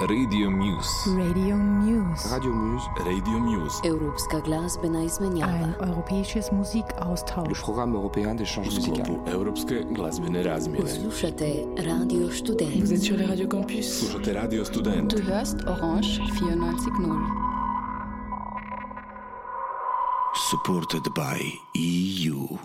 Radio Muse. Radio Muse. Radio Muse. Radio Muse. Europska glazbena izmenjava. Ein europäisches Le Musikaustausch. programme européen d'échange musical. Europske glazbene razmjene. Slušate Radio Student. Vous êtes sur les radios campus. Slušate Radio Student. Du hörst Orange 94.0. supported by EU.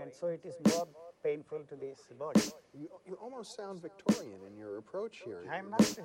And so it is more painful to this body. You, you almost sound Victorian in your approach here. I am not.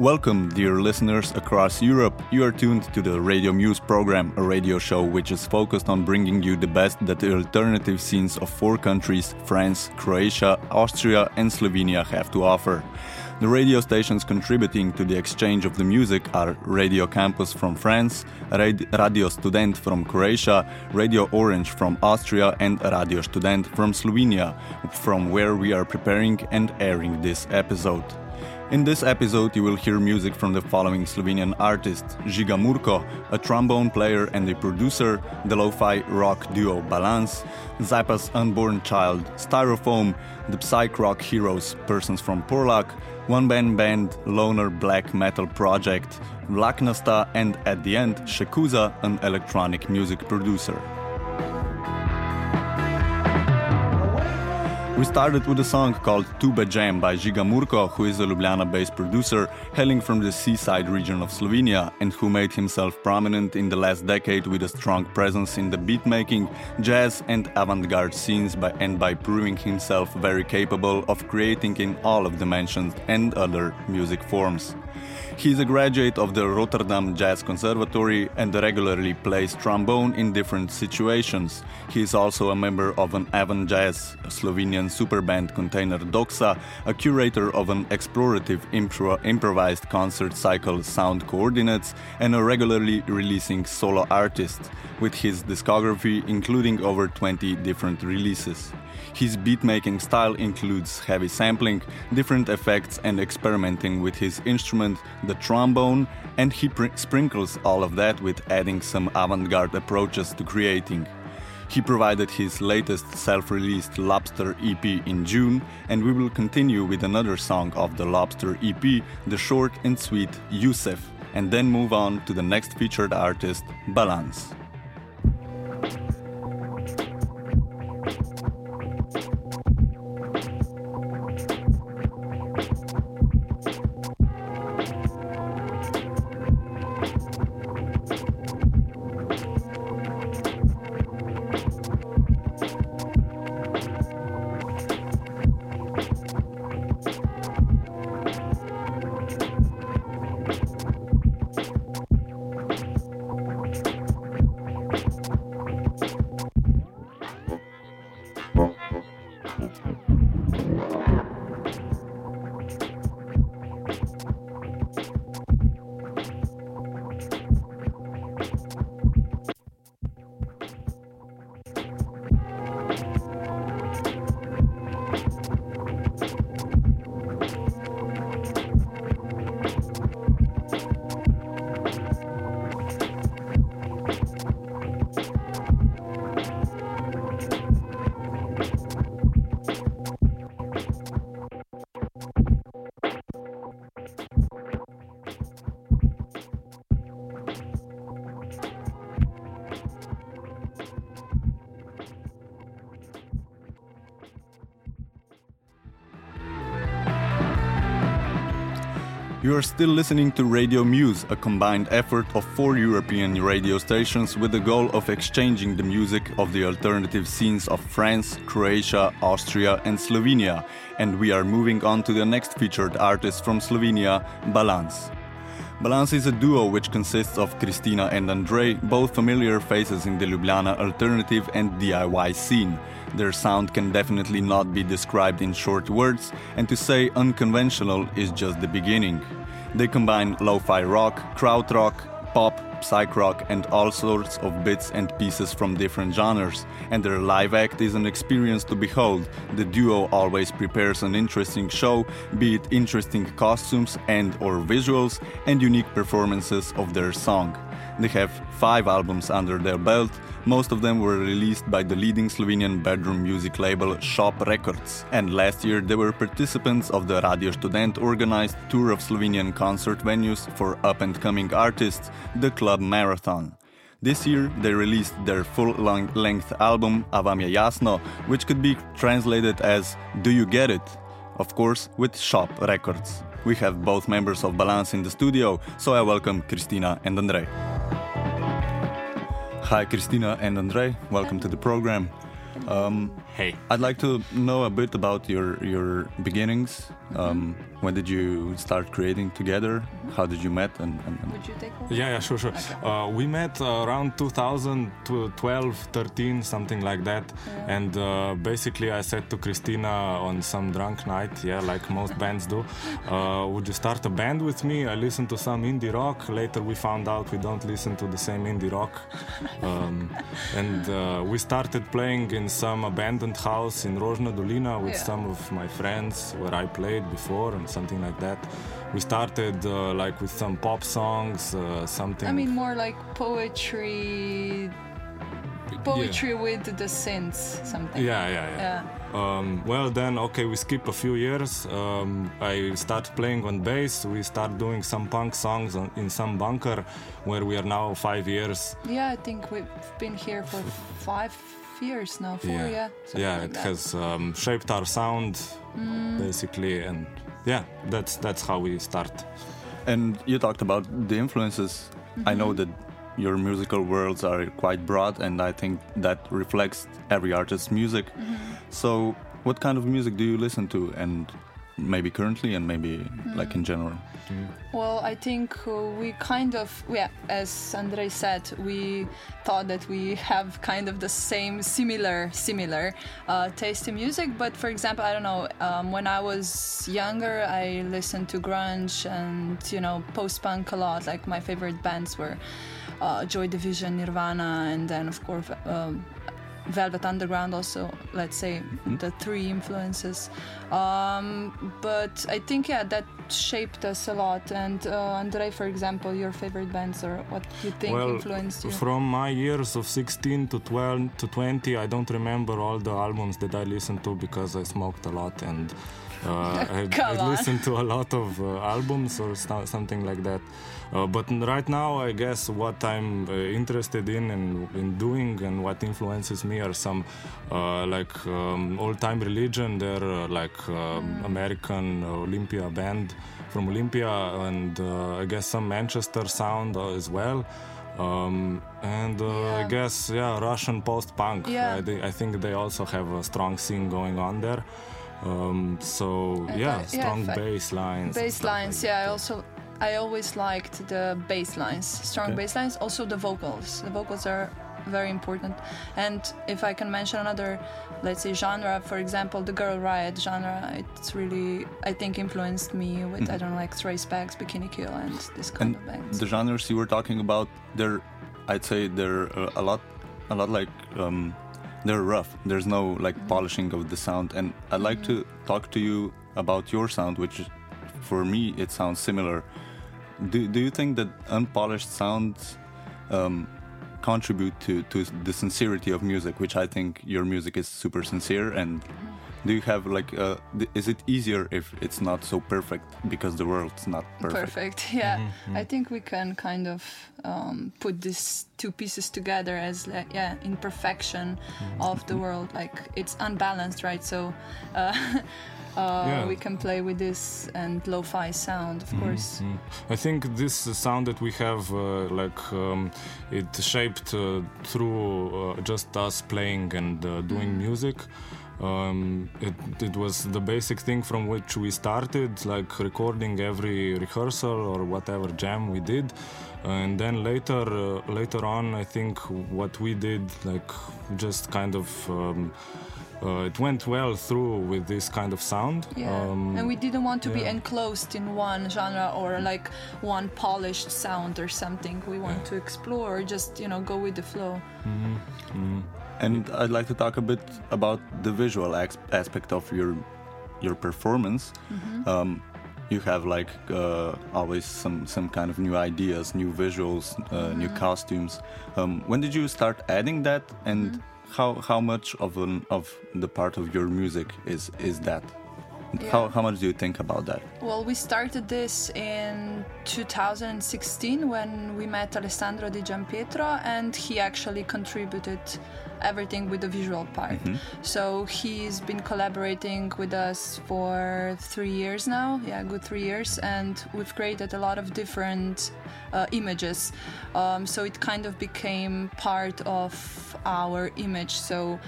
Welcome, dear listeners across Europe. You are tuned to the Radio Muse program, a radio show which is focused on bringing you the best that the alternative scenes of four countries France, Croatia, Austria, and Slovenia have to offer. The radio stations contributing to the exchange of the music are Radio Campus from France, Radio Student from Croatia, Radio Orange from Austria, and Radio Student from Slovenia, from where we are preparing and airing this episode. In this episode, you will hear music from the following Slovenian artists Žiga Murko, a trombone player and a producer, the lo fi rock duo Balance, Zappa's Unborn Child, Styrofoam, the psych rock heroes Persons from Porlock, one band band Loner Black Metal Project, Vlaknasta, and at the end, Shekuza, an electronic music producer. We started with a song called Tuba Jam by Žiga Murko, who is a Ljubljana based producer hailing from the seaside region of Slovenia and who made himself prominent in the last decade with a strong presence in the beatmaking, jazz, and avant garde scenes by, and by proving himself very capable of creating in all of the mentioned and other music forms. He is a graduate of the Rotterdam Jazz Conservatory and regularly plays trombone in different situations. He is also a member of an avant jazz Slovenian superband container Doxa, a curator of an explorative impro- improvised concert cycle Sound Coordinates, and a regularly releasing solo artist, with his discography including over 20 different releases. His beatmaking style includes heavy sampling, different effects, and experimenting with his instrument, the trombone, and he pr- sprinkles all of that with adding some avant garde approaches to creating. He provided his latest self released Lobster EP in June, and we will continue with another song of the Lobster EP, the short and sweet Yusef, and then move on to the next featured artist, Balance. Are still listening to Radio Muse, a combined effort of four European radio stations with the goal of exchanging the music of the alternative scenes of France, Croatia, Austria, and Slovenia. And we are moving on to the next featured artist from Slovenia, Balance. Balance is a duo which consists of Christina and Andrei, both familiar faces in the Ljubljana alternative and DIY scene. Their sound can definitely not be described in short words, and to say unconventional is just the beginning. They combine lo fi rock, krautrock, pop, psych rock, and all sorts of bits and pieces from different genres, and their live act is an experience to behold. The duo always prepares an interesting show, be it interesting costumes and or visuals, and unique performances of their song. They have five albums under their belt. Most of them were released by the leading Slovenian bedroom music label Shop Records. And last year they were participants of the Radio Student organized tour of Slovenian concert venues for up and coming artists, the Club Marathon. This year they released their full length album A vam jasno, which could be translated as Do You Get It? Of course, with Shop Records. We have both members of Balance in the studio, so I welcome Christina and Andrei. Hi, Christina and Andrei. Welcome to the program. Um, hey, I'd like to know a bit about your your beginnings. Um, when did you start creating together? How did you met? And, and, and Would you take over? Yeah, yeah, sure, sure. Uh, we met uh, around 2012, 13, something like that. And uh, basically, I said to Christina on some drunk night, yeah, like most bands do, uh, would you start a band with me? I listened to some indie rock. Later, we found out we don't listen to the same indie rock. Um, and uh, we started playing in some abandoned house in Rožna Dolina with Yeah. some of my friends where I played before and something like that. We started uh, like with some pop songs, uh, something. I mean, more like poetry. Poetry with the synths, something. Yeah, yeah, yeah. Yeah. Um, well, then, okay, we skip a few years. Um, I start playing on bass. We start doing some punk songs on, in some bunker where we are now five years. Yeah, I think we've been here for five years now. Four, yeah. something yeah, like it that. has um, shaped our sound mm. basically, and yeah, that's that's how we start. And you talked about the influences. I know mm-hmm. that your musical worlds are quite broad, and I think that reflects every artist's music. Mm-hmm. So, what kind of music do you listen to, and maybe currently and maybe like in mm. general? Well, I think uh, we kind of, yeah, as Andrei said, we thought that we have kind of the same, similar, similar uh, taste in music. But for example, I don't know, um, when I was younger, I listened to grunge and you know post punk a lot. Like my favorite bands were uh, Joy Division, Nirvana, and then of course. Um, Velvet Underground, also, let's say, the three influences. Um, but I think, yeah, that shaped us a lot. And uh, Andrei, for example, your favorite bands or what you think well, influenced you? from my years of 16 to 12 to 20, I don't remember all the albums that I listened to because I smoked a lot and uh, I, I listened to a lot of uh, albums or st- something like that. Uh, but right now, I guess what I'm uh, interested in and in doing and what influences me are some uh, like um, Old Time Relijun. They're uh, like um, American Olympia band from Olympia, and uh, I guess some Manchester sound uh, as well. Um, and uh, I guess yeah, Russian post-punk. Yeah. I, thi- I think they also have a strong scene going on there. Um, so yeah, yeah, strong fa- bass lines. bass stuff like lines that. yeah i also i always liked the bass lines strong Okay. bass lines also the vocals the vocals are very important and if i can mention another let's say genre for example the girl riot genre it's really i think influenced me with i don't know like X-Ray Spex, bikini kill and this kind And of bands the genres you were talking about, they're, I'd say they're uh, a lot, a lot like, um, they're rough. There's no like polishing of the sound. And I'd like to talk to you about your sound, which for me, it sounds similar. Do, do you think that unpolished sounds um, contribute to, to the sincerity of music, which I think your music is super sincere? And do you have like, uh, th- is it easier if it's not so perfect because the world's not perfect? perfect yeah. I think we can kind of um, put these two pieces together as like, yeah imperfection of the world. Like it's unbalanced right? So uh, uh, Yeah. we can play with this and lo-fi sound of course Mm. I think this sound that we have, uh, like, um, it shaped uh, through uh, just us playing and uh, doing music. Um, it, it was the basic thing from which we started, like recording every rehearsal or whatever jam we did, and then later, uh, later on, I think what we did, like, just kind of. Um, uh, it went well through with this kind of sound. yeah Um, and we didn't want to be enclosed in one genre or like one polished sound or something we want to explore just you know go with the flow Hmm. And I'd like to talk a bit about the visual ex- aspect of your your performance. Um, you have like uh, always some some kind of new ideas, new visuals, uh, new costumes. Um, when did you start adding that, and how how much of an of the part of your music is is that? How how much do you think about that? Well, we started this in 2016 when we met Alessandro Di Giampietro, and he actually contributed everything with the visual part. So he's been collaborating with us for three years now, yeah, good three years, and we've created a lot of different uh, images. Um, so it kind of became part of our image. So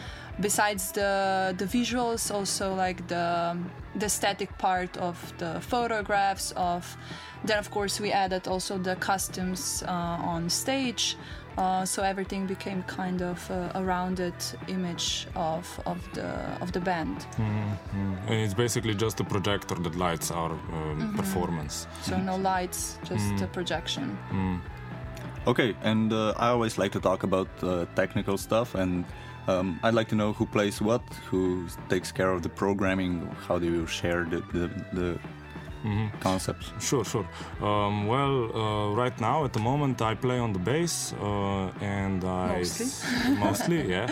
besides the the visuals also like the the static part of the photographs of then of course we added also the costumes uh, on stage uh, so everything became kind of uh, a rounded image of of the of the band. And it's basically just a projector that lights our um, Mm-hmm. performance. so no lights just a projection. Okay, and uh, I always like to talk about uh, technical stuff, and um, I'd like to know who plays what, who takes care of the programming, how do you share the the, the concepts? Sure, sure. Um, well, uh, right now at the moment I play on the bass, uh, and I Mostly. mostly, yeah,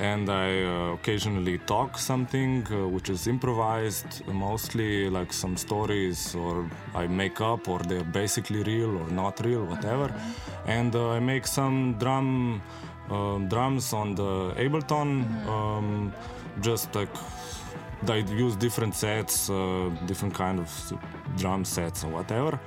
and I uh, occasionally talk something uh, which is improvised, mostly like some stories or I make up or they're basically real or not real, whatever, and uh, I make some drum um drums on the Ableton, um, just like I use different sets, uh, different kind of drum sets or whatever.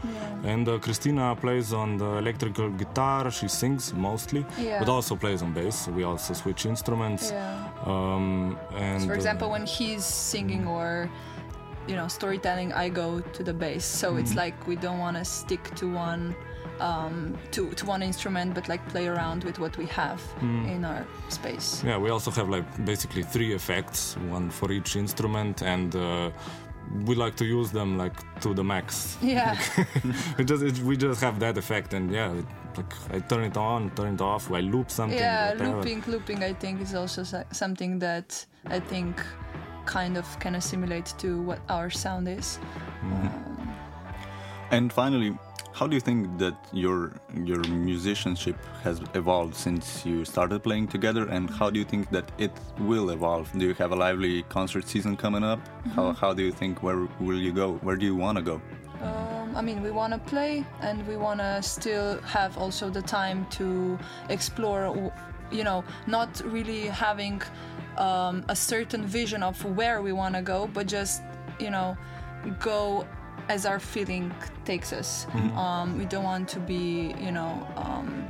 And uh, Christina plays on the electrical guitar. She sings mostly, Yeah. but also plays on bass. We also switch instruments. Yeah. Um, and for uh, example when he's singing or you know storytelling, I go to the bass. So it's like we don't want to stick to one. Um, to, to one instrument, but like play around with what we have in our space. Yeah, we also have like basically three effects, one for each instrument, and uh, we like to use them like to the max. Yeah. we just it, we just have that effect, and yeah, it, like I turn it on, turn it off, I loop something. yeah whatever. looping looping i think is also so- something that i think kind of can assimilate to what our sound is And finally, how do you think that your your musicianship has evolved since you started playing together, and how do you think that it will evolve? Do you have a lively concert season coming up? How how do you think where will you go? Where do you want to go? um, i mean we want to play and we want to still have also the time to explore you know not really having um, a certain vision of where we want to go but just you know go as our feeling takes us. Um, we don't want to be you know um,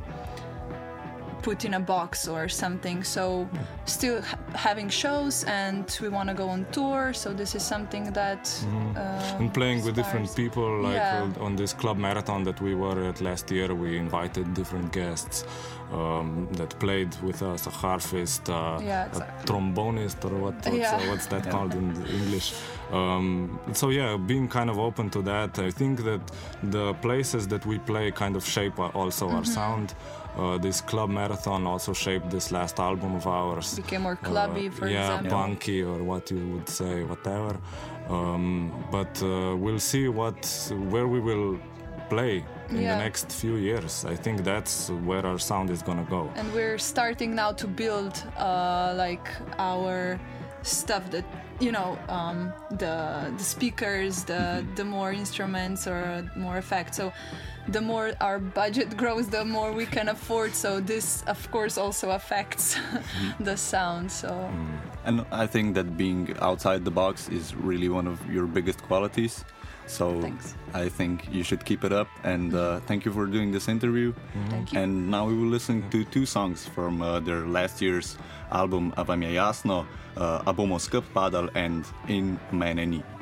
put in a box or something. So still ha- having shows, and we want to go on tour. So this is something that um, and playing with different people like Yeah. uh, on this club marathon that we were at last year we invited different guests um, that played with us a harpist uh, Yeah, a trombonist or what what's, Yeah. uh, what's that called in english um, so yeah being kind of open to that i think that the places that we play kind of shape also Mm-hmm. our sound uh, this club marathon also shaped this last album of ours became more clubby, uh, for yeah, example. punky or what you would say, whatever. Um, but uh, we'll see what where we will play in Yeah. the next few years. I think that's where our sound is gonna go. and we're starting now to build uh, like our stuff that you know um, the the speakers the the more instruments or more effects so the more our budget grows the more we can afford so this of course also affects the sound so And I think that being outside the box is really one of your biggest qualities. So Thanks. I think you should keep it up. And uh, thank you for doing this interview. Thank you. And now we will listen to two songs from uh, their last year's album A vam je jasno, uh, A skup padal and In mene ni.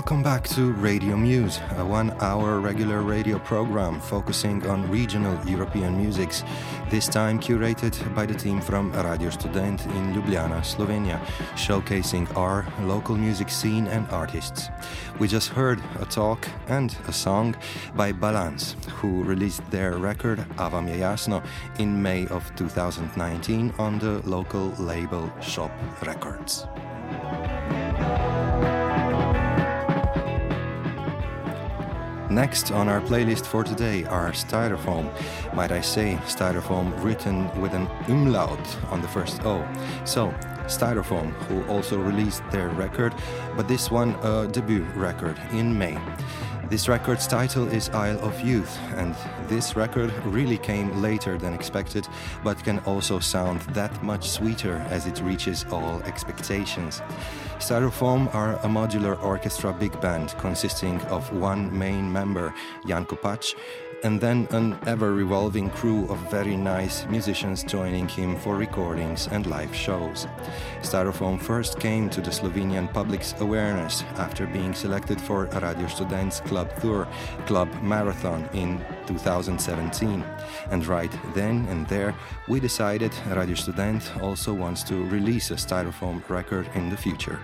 Welcome back to Radio Muse, a one hour regular radio program focusing on regional European musics, this time curated by the team from Radio Student in Ljubljana, Slovenia, showcasing our local music scene and artists. We just heard a talk and a song by Balance, who released their record Avam je jasno in May of 2019 on the local label Shop Records. Next on our playlist for today are Styrofoam. Might I say, Styrofoam written with an umlaut on the first O. So, Styrofoam, who also released their record, but this one a debut record in May. This record's title is Isle of Youth, and this record really came later than expected, but can also sound that much sweeter as it reaches all expectations. Styrofoam are a modular orchestra big band consisting of one main member, Jan Kopac, and then an ever revolving crew of very nice musicians joining him for recordings and live shows. Styrofoam first came to the Slovenian public's awareness after being selected for Radio Students Club Tour Club Marathon in 2017. And right then and there, we decided Radio Student also wants to release a Styrofoam record in the future.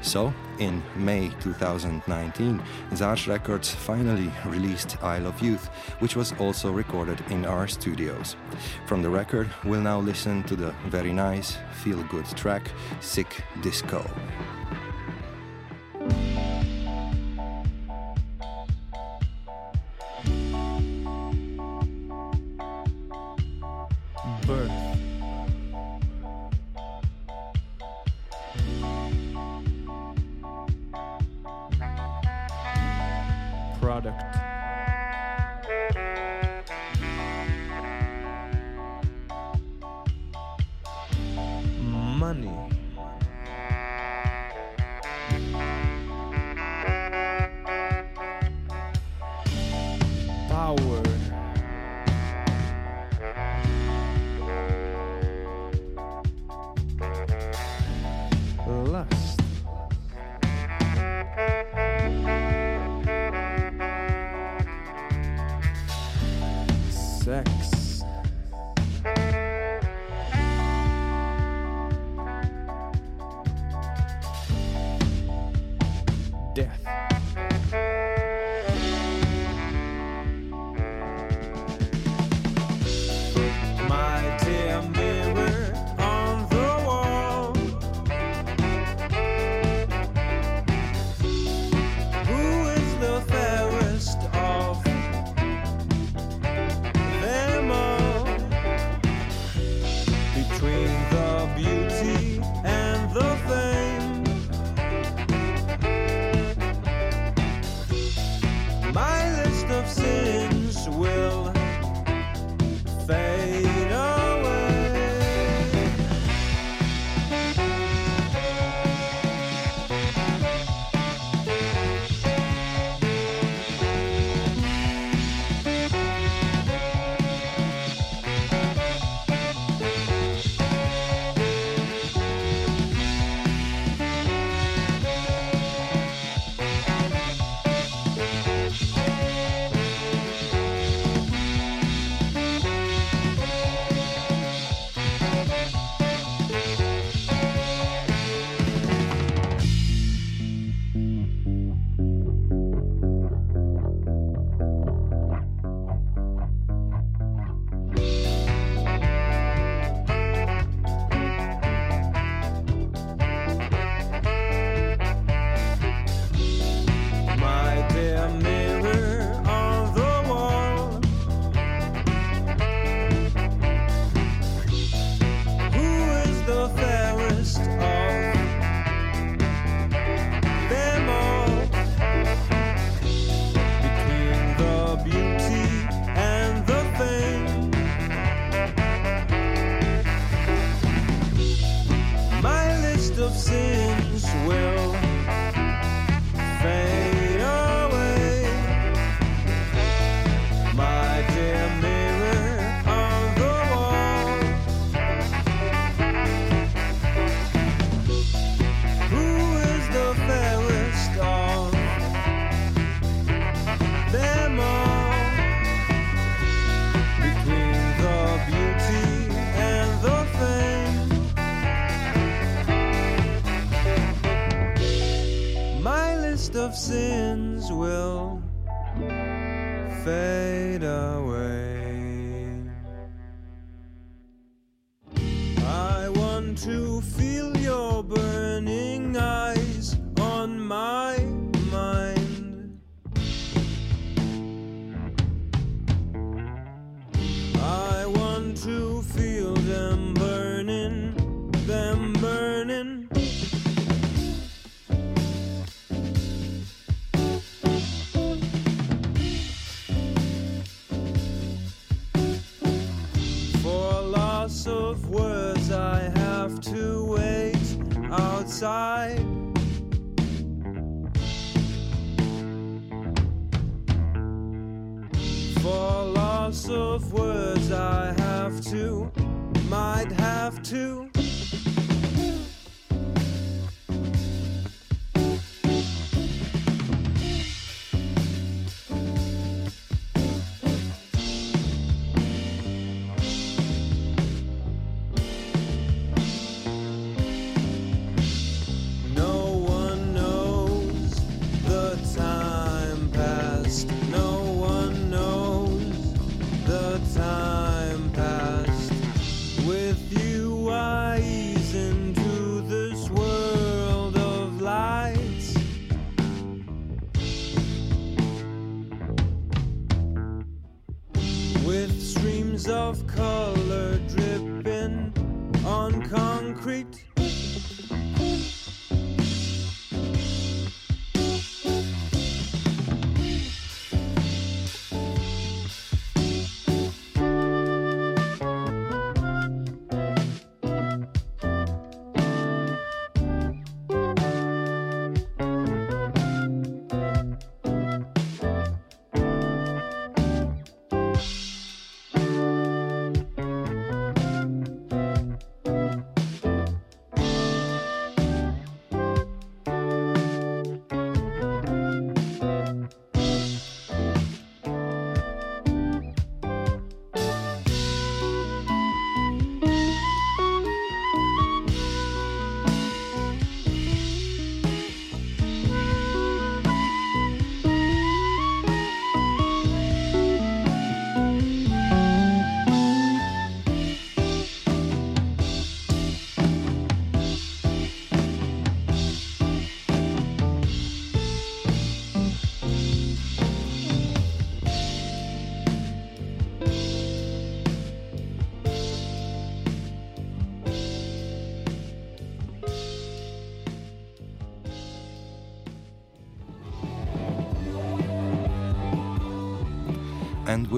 So, in May 2019, ZARŠ Records finally released Isle of Youth, which was also recorded in our studios. From the record, we'll now listen to the very nice, feel good track, Sick Disco.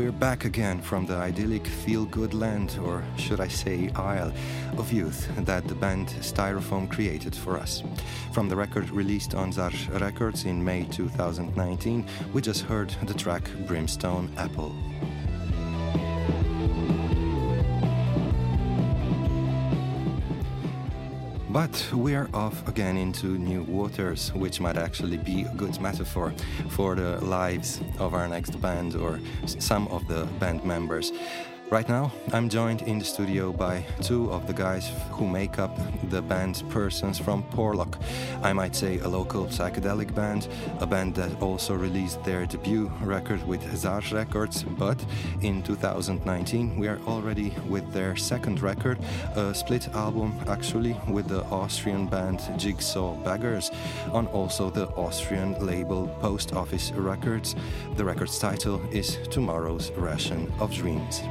We're back again from the idyllic feel good land, or should I say isle, of youth that the band Styrofoam created for us. From the record released on ZARŠ Records in May 2019, we just heard the track Brimstone Apple. But we're off again into new waters, which might actually be a good metaphor for the lives of our next band or some of the band members. Right now, I'm joined in the studio by two of the guys who make up the band Persons from Porlock. I might say a local psychedelic band, a band that also released their debut record with ZARŠ Records, but in 2019 we are already with their second record, a split album actually with the Austrian band Jigsaw Beggars on also the Austrian label Post Office Records. The record's title is Tomorrow's Ration of Dreams.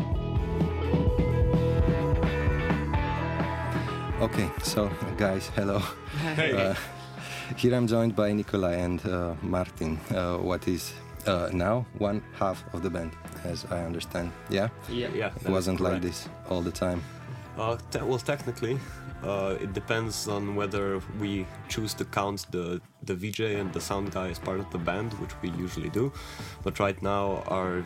Okay, so guys, hello. Hey. Uh, here I'm joined by Nikolai and uh, Martin. Uh, what is uh, now one half of the band, as I understand. Yeah. Yeah. Yeah, It wasn't like this all the time. Uh, te- well, technically, uh, it depends on whether we choose to count the the VJ and the sound guy as part of the band, which we usually do. But right now, our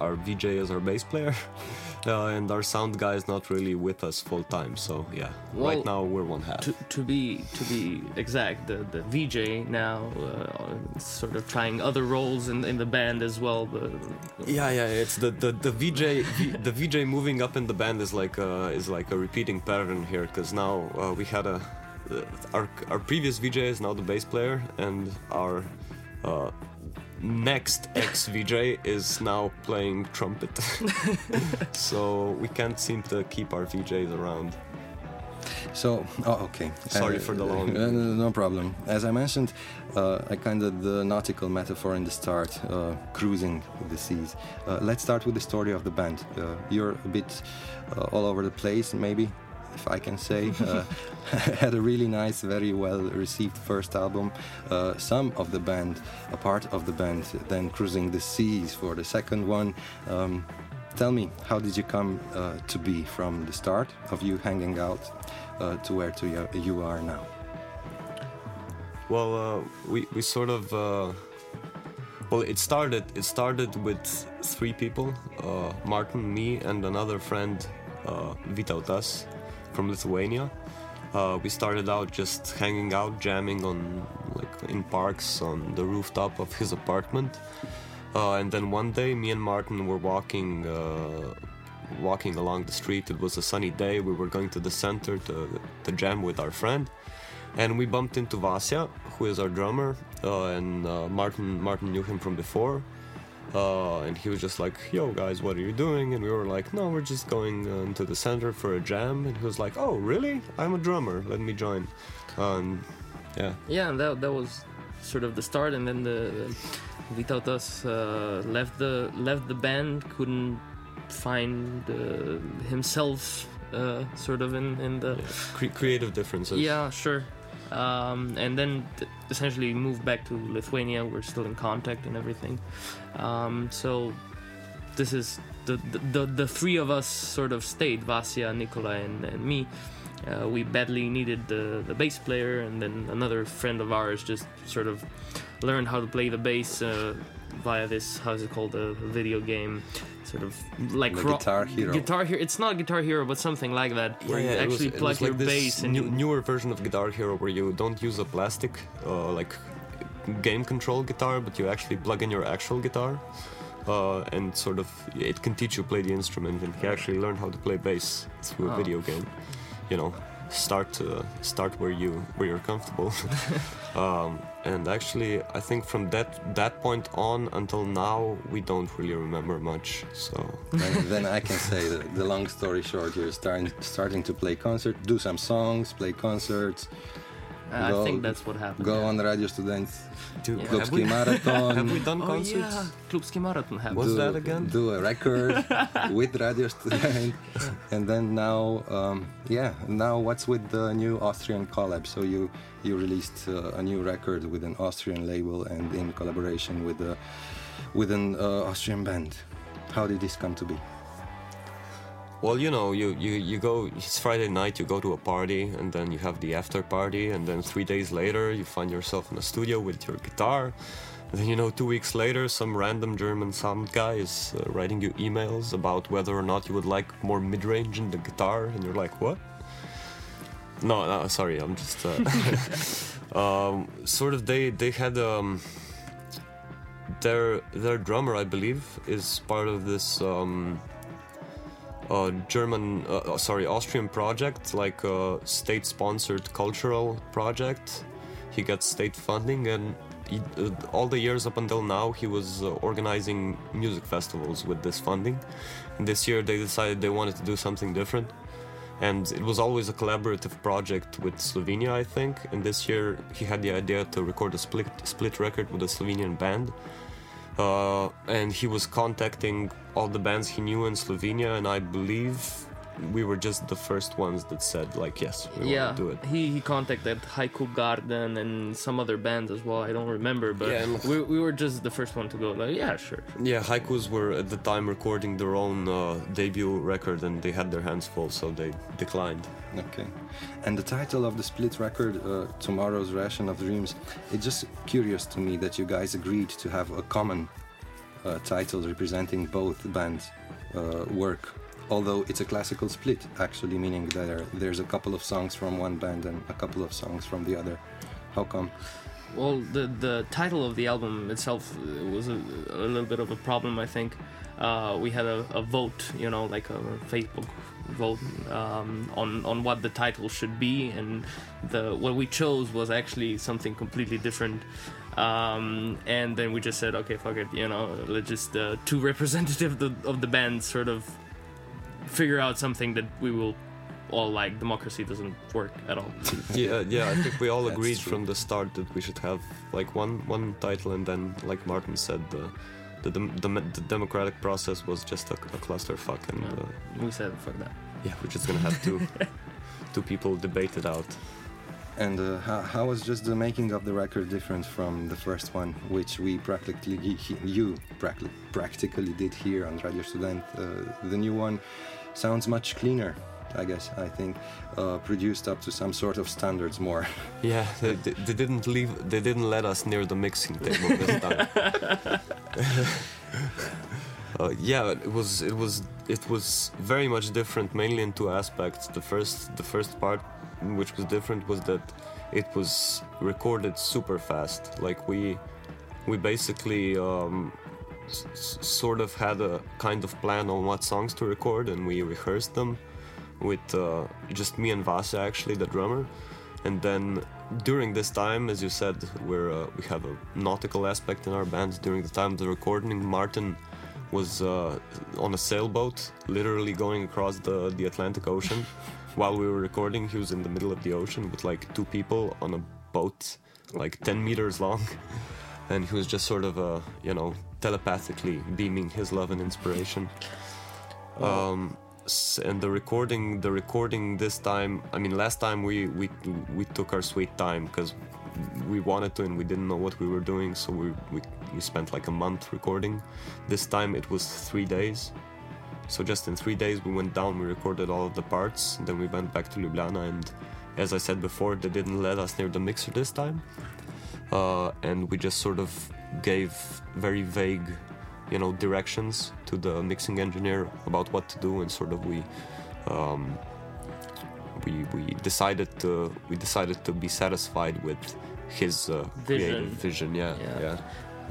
our VJ is our bass player, uh, and our sound guy is not really with us full time. So yeah, right now we're one half. To, to be to be exact, the, the VJ now uh, sort of trying other roles in, in the band as well. But Yeah, yeah, it's the the, the VJ v, the VJ moving up in the band is like uh, is like a repeating pattern here because now uh, we had a uh, our our previous VJ is now the bass player and our Uh, next ex VJ is now playing trumpet, so we can't seem to keep our VJs around. So, oh, okay. Sorry for the long- Uh, no problem. As I mentioned, uh, I kind of the nautical metaphor in the start, uh, cruising the seas. Uh, let's start with the story of the band. Uh, you're a bit uh, all over the place, maybe, if I can say. Uh, had a really nice, very well received first album. Uh, some of the band, a part of the band, then cruising the seas for the second one. Um, Tell me, how did you come uh, to be from the start of you hanging out uh, to where to you, are now? Well, uh, we we sort of uh, well, it started it started with three people: Martin, me, and another friend, uh, Vytautas, from Lithuania. Uh, we started out just hanging out, jamming on like in parks on the rooftop of his apartment. Uh, and then one day, me and Martin were walking uh, walking along the street. It was a sunny day. We were going to the center to, to jam with our friend, and we bumped into Vasya, who is our drummer, uh, and uh, Martin Martin knew him from before. Uh, and he was just like, "Yo, guys, what are you doing?" And we were like, "No, we're just going uh, into the center for a jam." And he was like, "Oh, really? I'm a drummer. Let me join." Um, yeah. Yeah, and that that was sort of the start, and then the, the Vytautas uh, left the left the band, couldn't find uh, himself, uh, sort of in in the Cre- creative differences. yeah, sure. Um, and then th- essentially moved back to Lithuania. We're still in contact and everything. Um, so this is the, the the three of us sort of stayed. Vasya, Nikolai, and, and me. Uh, we badly needed the the bass player, and then another friend of ours just sort of learned how to play the bass uh, via this how's it called a video game sort of like ro- Guitar Hero. guitar hero it's not guitar hero but something like that where you it was- actually plug was like your this bass and new, newer version of Guitar Hero where you don't use a plastic uh, like game control guitar, but you actually plug in your actual guitar. Uh, and sort of it can teach you play the instrument and he actually learned how to play bass through a Oh. video game you know start uh, start where you where you're comfortable um, and actually i think from that that point on until now we don't really remember much so and then I can say the, the long story short, you're starting starting to play concert, do some songs, play concerts. Uh, I think that's what happened, Go yeah. on Radio Students, Do- Yeah. Klubski Have we- Marathon. have we done concerts? oh concerts yeah Klubski Marathon happened What's do, that again? Do a record with Radio Student, and then now, um, yeah, now what's with the new Austrian collab? So you you released uh, a new record with an Austrian label and in collaboration with a with an uh, Austrian band. How did this come to be? Well, you know, you, you, you go, it's Friday night, you go to a party, and then you have the after party, and then three days later, you find yourself in a studio with your guitar. And then, you know, two weeks later, some random German sound guy is uh, writing you emails about whether or not you would like more mid range in the guitar, and you're like, what? No, no, sorry, I'm just. Uh, um, sort of, they, they had. Um, their their drummer, I believe, is part of this um, uh, German, uh, uh, sorry, Austrian project, like a state-sponsored cultural project. He got state funding, and he, uh, all the years up until now, he was uh, organizing music festivals with this funding. And this year, they decided they wanted to do something different. And it was always a collaborative project with Slovenia, I think. And this year, he had the idea to record a split split record with a Slovenian band. Uh, and he was contacting all the bands he knew in Slovenia, and I believe we were just the first ones that said like, yes, we yeah want to do it. he he contacted Haiku Garden and some other bands as well I don't remember but Yeah, and- we, we were just the first one to go like yeah sure Yeah, Haikus were at the time recording their own uh, debut record, and they had their hands full, so they declined. Okay. And the title of the split record, uh, Tomorrow's Ration of Dreams, it's just curious to me that you guys agreed to have a common uh, title representing both bands' uh, work. Although it's a classical split, actually, meaning there there's a couple of songs from one band and a couple of songs from the other. How come? Well, the the title of the album itself uh, was a, a little bit of a problem, I think. Uh, we had a, a vote, you know, like a Facebook vote um, on on what the title should be, and the what we chose was actually something completely different. Um, and then we just said, okay, fuck it, you know, let's just uh, two representatives of the, of the band sort of figure out something that we will all like. Democracy doesn't work at all. yeah, yeah. I think we all agreed true. from the start that we should have like one one title, and then, like Martin said, the the, dem- the, the democratic process was just a, a clusterfuck, and uh, we said fuck that. Yeah, we're just gonna have two two people debate it out. And uh, how, how was just the making of the record different from the first one, which we practically you practically practically did here on Radio Student? Uh, the new one sounds much cleaner. I guess I think uh, produced up to some sort of standards more. Yeah, they, they, they didn't leave. They didn't let us near the mixing table this time. uh, yeah, it was it was it was very much different, mainly in two aspects. The first the first part, which was different, was that it was recorded super fast. Like we we basically um, s- s- sort of had a kind of plan on what songs to record, and we rehearsed them with uh, just me and Vasa, actually, the drummer. And then during this time, as you said, we're, uh, we have a nautical aspect in our band. During the time of the recording, Martin was uh, on a sailboat, literally going across the, the Atlantic Ocean. While we were recording, he was in the middle of the ocean with like two people on a boat, like 10 meters long. And he was just sort of, uh, you know, telepathically beaming his love and inspiration. Um, and the recording, the recording this time. I mean, last time we we we took our sweet time because we wanted to and we didn't know what we were doing, so we we we spent like a month recording. This time it was three days. So just in three days we went down, we recorded all of the parts, then we went back to Ljubljana and as I said before, they didn't let us near the mixer this time. Uh, and we just sort of gave very vague, you know, directions to the mixing engineer about what to do, and sort of we um, we we decided to we decided to be satisfied with his uh, creative vision. Yeah, yeah.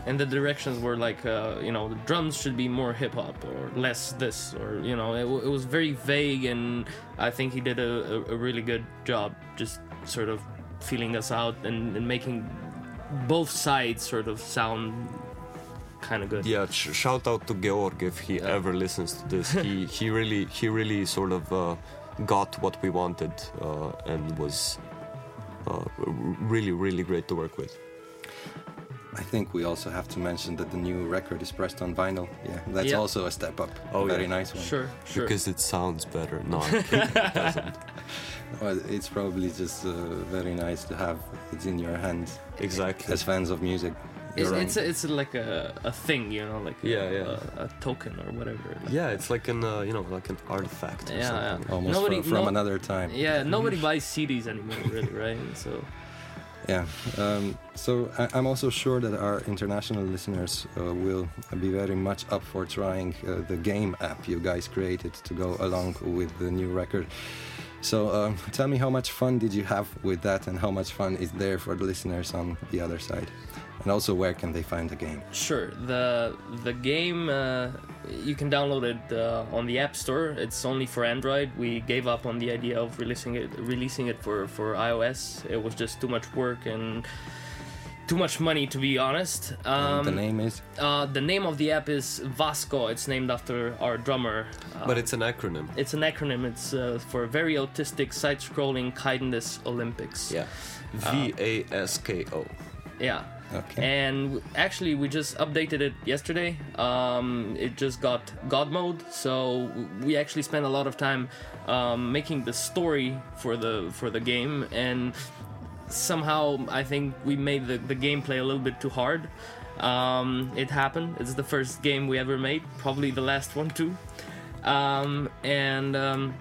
And the directions were like, uh, you know, the drums should be more hip hop or less this, or you know, it, w- it was very vague, and I think he did a, a, a really good job, just sort of feeling us out and, and making both sides sort of sound kind of good. Yeah, sh- shout out to Georg if he ever listens to this. he he really he really sort of uh, got what we wanted uh, and was uh, r- really really great to work with. I think we also have to mention that the new record is pressed on vinyl. Yeah, that's Yeah. also a step up. Oh, very yeah. nice one. Sure, sure. Because it sounds better. No, it doesn't. Well, it's probably just uh, very nice to have it in your hands. Exactly. As fans of music. It's, your own. it's, it's like a, a thing, you know, like Yeah, a, yeah. A, a token or whatever. Like- Yeah, it's like an uh, you know like an artifact. Or Yeah, something. yeah. Almost from- from another time. Yeah, nobody buys CDs anymore, really, right? So Yeah. Um, so I, I'm also sure that our international listeners uh, will be very much up for trying uh, the game app you guys created to go along with the new record. So um, tell me how much fun did you have with that, and how much fun is there for the listeners on the other side, and also where can they find the game? Sure. The the game uh, you can download it uh, on the App Store. It's only for Android. We gave up on the idea of releasing it releasing it for for iOS. It was just too much work and too much money, to be honest. And the Um, name is Uh, the name of the app is Vasco. It's named after our drummer. Uh, But it's an acronym. It's an acronym. It's uh, for Very Autistic Side-Scrolling Kindness Olympics. Yeah. Uh, V A S K O. Yeah. Okay. And actually, we just updated it yesterday. Um, it just got God mode, so we actually spent a lot of time um, making the story for the for the game, and somehow I think we made the, the gameplay a little bit too hard. Um, it happened. It's the first game we ever made, probably the last one too. Um, and um,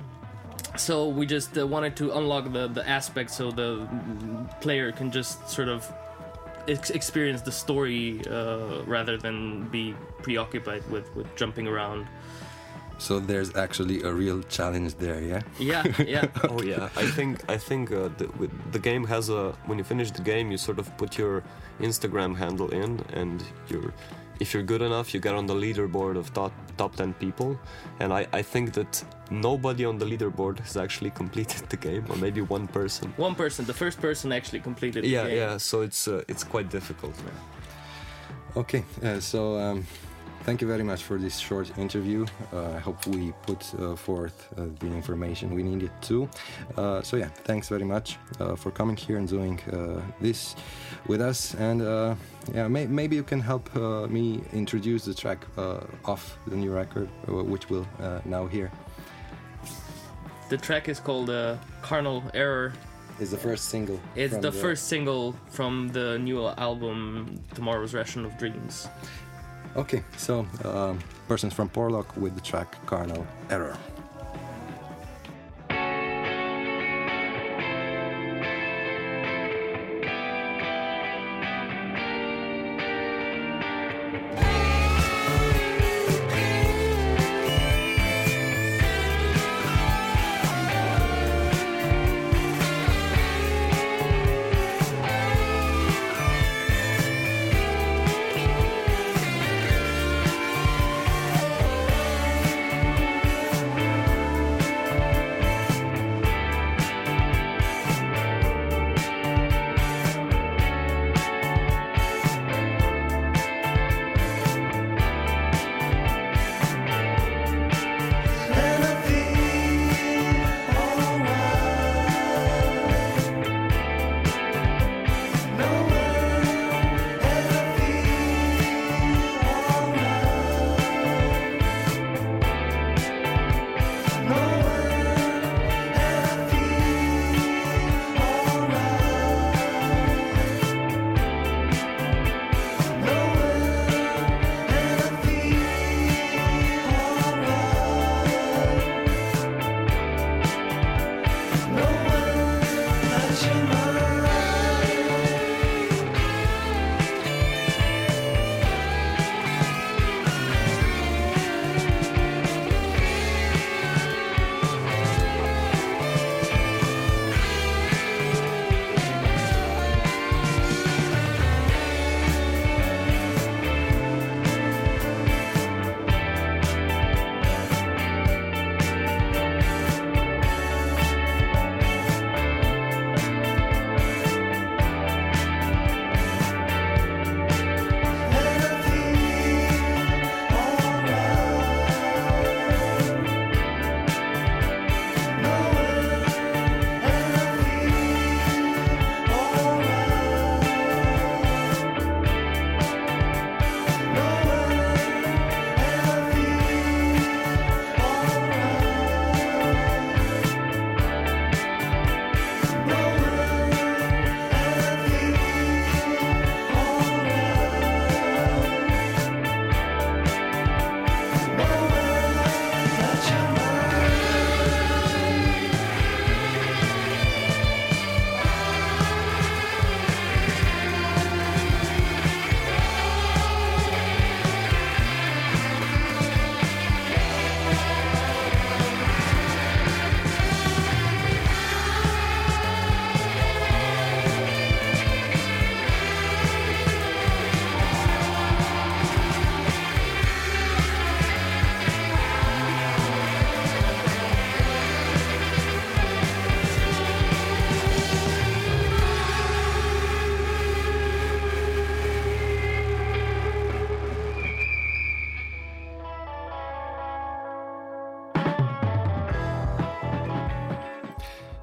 so we just uh, wanted to unlock the, the aspect so the mm, player can just sort of ex- experience the story uh, rather than be preoccupied with, with jumping around. So there's actually a real challenge there, yeah? Yeah, yeah. oh yeah, I think I think uh, the, with, the game has a when you finish the game, you sort of put your Instagram handle in, and your if you're good enough, you get on the leaderboard of top top ten people, and I, I think that nobody on the leaderboard has actually completed the game, or maybe one person. One person, the first person actually completed Yeah, the game. yeah. So it's uh, it's quite difficult. Okay, uh, so um, thank you very much for this short interview. Uh, I hope we put uh, forth uh, the information we needed to. Uh, so yeah, thanks very much uh, for coming here and doing uh, this with us. And uh, yeah, may- maybe you can help uh, me introduce the track uh, of the new record, which we'll uh, now hear. The track is called uh, Carnal Error. Is the first single. It's from the first single from the new album Tomorrow's Ration of Dreams. Okay, so um, persons from Porlock with the track Carnal Error.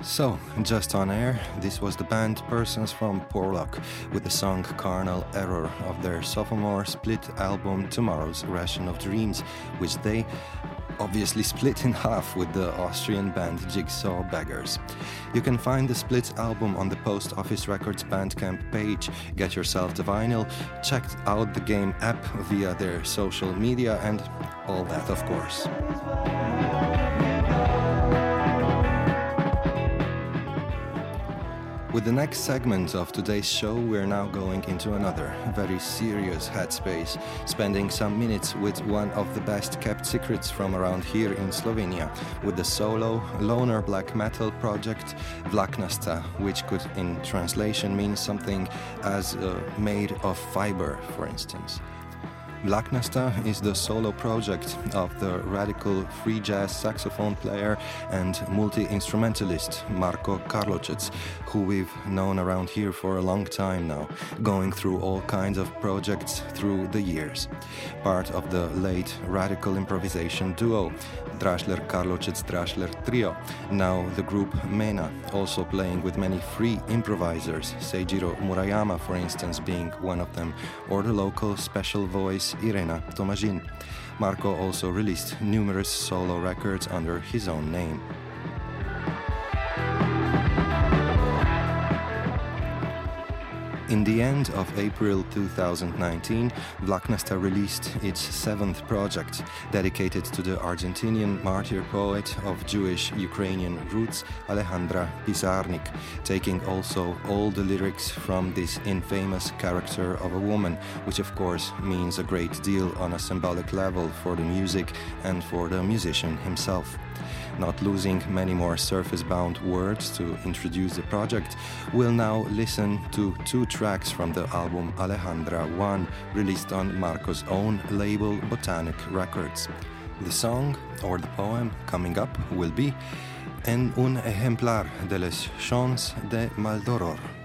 So, just on air, this was the band Persons from Porlock with the song Carnal Error of their sophomore split album Tomorrow's Ration of Dreams, which they obviously split in half with the Austrian band Jigsaw Beggars. You can find the split album on the Post Office Records Bandcamp page, get yourself the vinyl, check out the game app via their social media, and all that, of course. With the next segment of today's show, we're now going into another very serious headspace, spending some minutes with one of the best kept secrets from around here in Slovenia, with the solo loner black metal project Vlaknasta, which could in translation mean something as uh, made of fiber, for instance. Vlaknasta is the solo project of the radical free jazz saxophone player and multi instrumentalist Marko Karlovčan, who we've known around here for a long time now, going through all kinds of projects through the years. Part of the late radical improvisation duo, Drasler Karlovčan Drasler Trio, now the group Mena, also playing with many free improvisers, Seijiro Murayama, for instance, being one of them, or the local special voice Irena Tomažin. Marco also released numerous solo records under his own name. In the end of April 2019, Vlaknasta released its seventh project, dedicated to the Argentinian martyr poet of Jewish Ukrainian roots, Alejandra Pizarnik, taking also all the lyrics from this infamous character of a woman, which of course means a great deal on a symbolic level for the music and for the musician himself. Not losing many more surface bound words to introduce the project, we'll now listen to two tracks from the album Alejandra 1, released on Marco's own label Botanic Records. The song, or the poem, coming up will be En un ejemplar de les chants de Maldoror.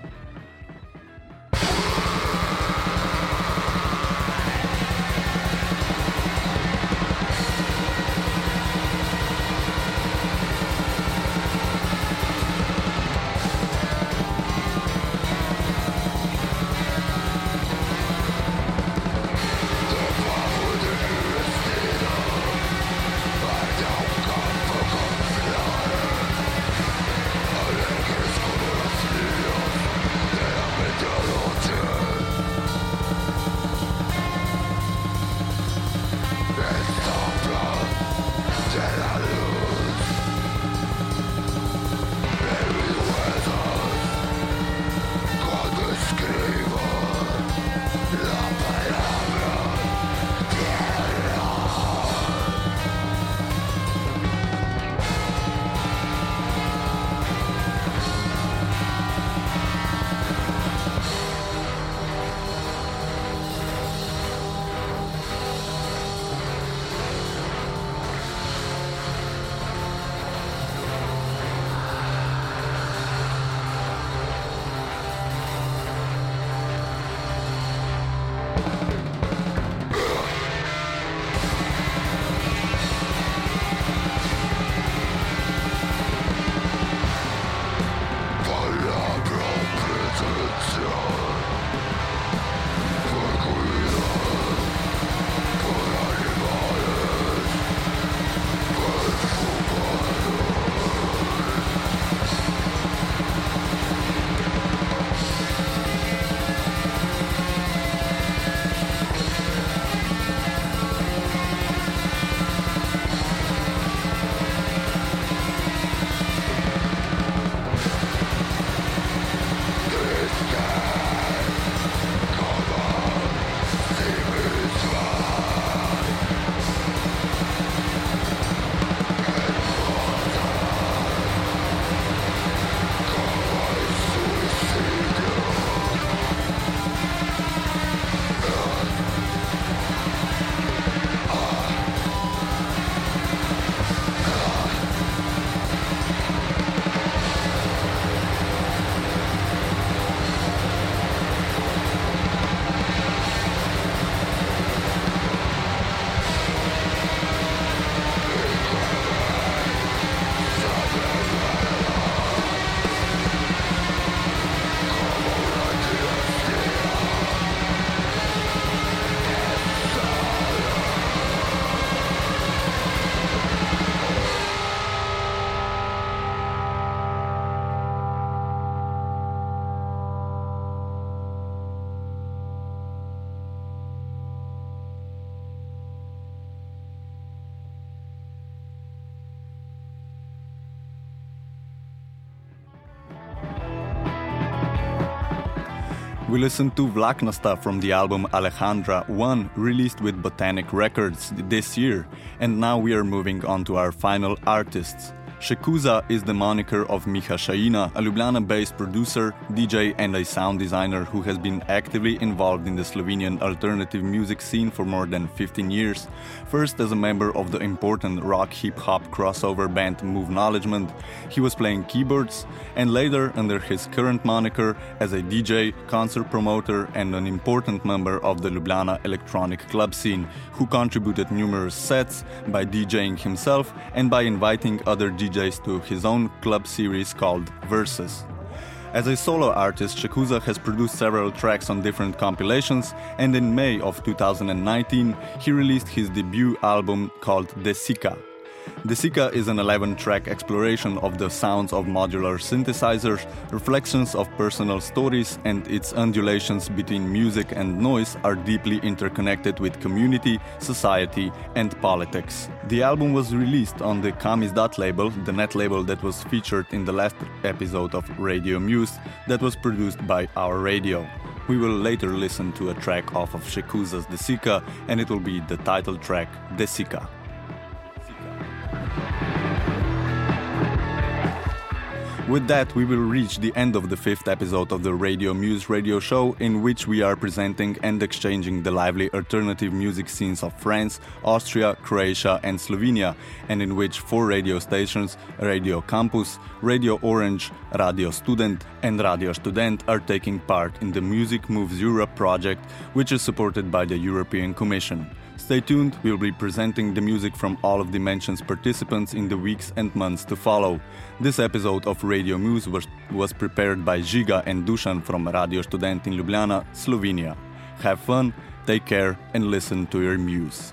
We listened to Vlaknasta from the album Alejandra 1, released with Botanic Records this year, and now we are moving on to our final artists. Shekuza is the moniker of Micha Shaina, a Ljubljana based producer, DJ, and a sound designer who has been actively involved in the Slovenian alternative music scene for more than 15 years. First, as a member of the important rock hip hop crossover band Move Knowledgement, he was playing keyboards, and later, under his current moniker, as a DJ, concert promoter, and an important member of the Ljubljana electronic club scene, who contributed numerous sets by DJing himself and by inviting other DJs to his own club series called Versus. As a solo artist, Shekuza has produced several tracks on different compilations, and in May of 2019, he released his debut album called Desika. Desika is an 11 track exploration of the sounds of modular synthesizers, reflections of personal stories, and its undulations between music and noise are deeply interconnected with community, society, and politics. The album was released on the Kamizdat label, the net label that was featured in the last episode of Radio Muse, that was produced by Our Radio. We will later listen to a track off of Shekuza's Desika, and it will be the title track Desika. With that, we will reach the end of the fifth episode of the Radio Muse radio show, in which we are presenting and exchanging the lively alternative music scenes of France, Austria, Croatia, and Slovenia, and in which four radio stations Radio Campus, Radio Orange, Radio Student, and Radio Student are taking part in the Music Moves Europe project, which is supported by the European Commission. Stay tuned, we'll be presenting the music from all of Dimension's participants in the weeks and months to follow. This episode of Radio Muse was, was prepared by Žiga and Dusan from Radio Student in Ljubljana, Slovenia. Have fun, take care, and listen to your muse.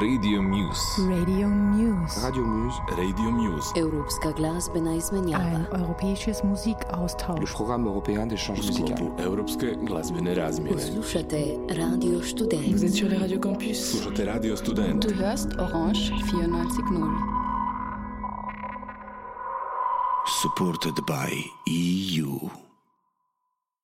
Radio Muse. Radio Muse. Radio Muse. Radio Muse. Evropska glasbena izmenjava. Ein europäisches Musikaustausch. Program européen d'échange musical. Europske glazbene razmjene. Poslušate Radio Student. Vous êtes sur les Radio Campus. Slušate Radio Student. Du hörst Orange 94.0. Supported by EU.